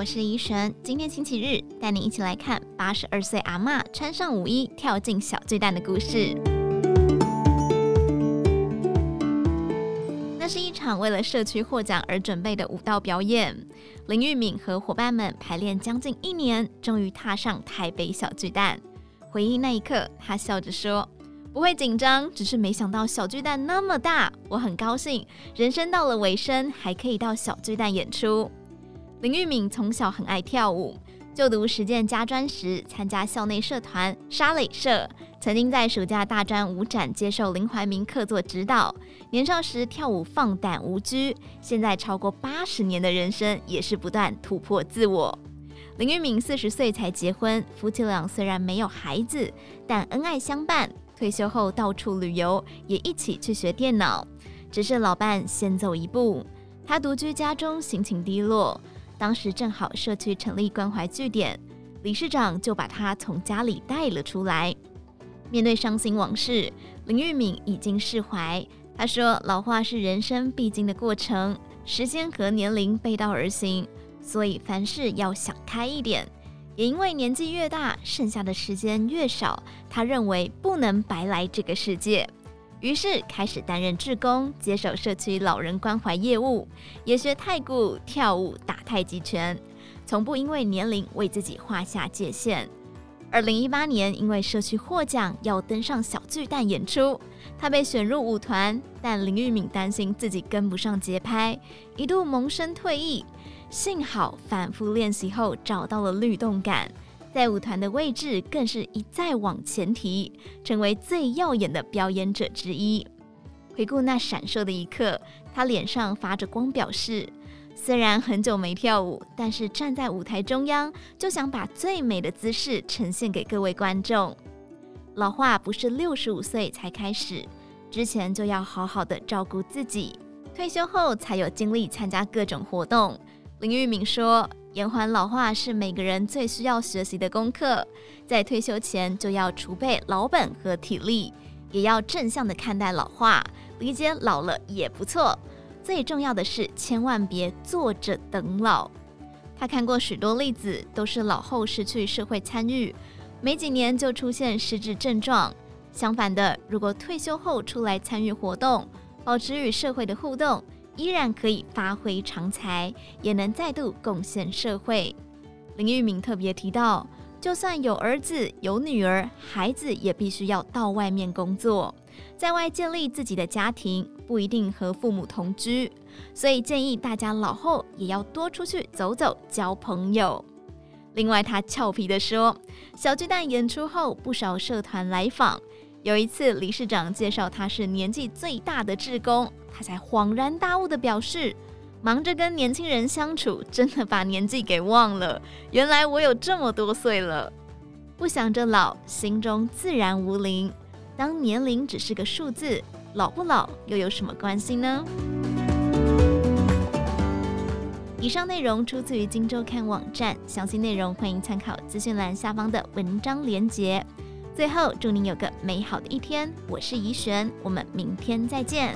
我是怡璇。今天星期日，带你一起来看八十二岁阿嬷穿上舞衣跳进小巨蛋的故事。那是一场为了社区获奖而准备的舞蹈表演。林玉敏和伙伴们排练将近一年，终于踏上台北小巨蛋。回忆那一刻，他笑着说：“不会紧张，只是没想到小巨蛋那么大，我很高兴，人生到了尾声，还可以到小巨蛋演出。”林玉敏从小很爱跳舞，就读实践家专时参加校内社团沙磊社，曾经在暑假大专舞展接受林怀民客座指导。年少时跳舞放胆无拘，现在超过八十年的人生也是不断突破自我。林玉敏四十岁才结婚，夫妻俩虽然没有孩子，但恩爱相伴。退休后到处旅游，也一起去学电脑。只是老伴先走一步，他独居家中，心情低落。当时正好社区成立关怀据点，理事长就把他从家里带了出来。面对伤心往事，林玉敏已经释怀。他说：“老化是人生必经的过程，时间和年龄背道而行，所以凡事要想开一点。也因为年纪越大，剩下的时间越少，他认为不能白来这个世界。”于是开始担任志工，接手社区老人关怀业务，也学太鼓、跳舞、打太极拳，从不因为年龄为自己画下界限。二零一八年，因为社区获奖，要登上小巨蛋演出，他被选入舞团，但林玉敏担心自己跟不上节拍，一度萌生退役。幸好反复练习后找到了律动感。在舞团的位置更是一再往前提，成为最耀眼的表演者之一。回顾那闪烁的一刻，他脸上发着光，表示虽然很久没跳舞，但是站在舞台中央，就想把最美的姿势呈现给各位观众。老化不是六十五岁才开始，之前就要好好的照顾自己，退休后才有精力参加各种活动。林玉敏说。延缓老化是每个人最需要学习的功课，在退休前就要储备老本和体力，也要正向的看待老化，理解老了也不错。最重要的是，千万别坐着等老。他看过许多例子，都是老后失去社会参与，没几年就出现失智症状。相反的，如果退休后出来参与活动，保持与社会的互动。依然可以发挥长才，也能再度贡献社会。林玉敏特别提到，就算有儿子有女儿，孩子也必须要到外面工作，在外建立自己的家庭，不一定和父母同居，所以建议大家老后也要多出去走走，交朋友。另外，他俏皮地说，小巨蛋演出后，不少社团来访。有一次，理事长介绍他是年纪最大的志工，他才恍然大悟地表示：“忙着跟年轻人相处，真的把年纪给忘了。原来我有这么多岁了，不想着老，心中自然无龄。当年龄只是个数字，老不老又有什么关系呢？”以上内容出自于《荆州看》网站，详细内容欢迎参考资讯栏下方的文章连结。最后，祝您有个美好的一天。我是怡璇，我们明天再见。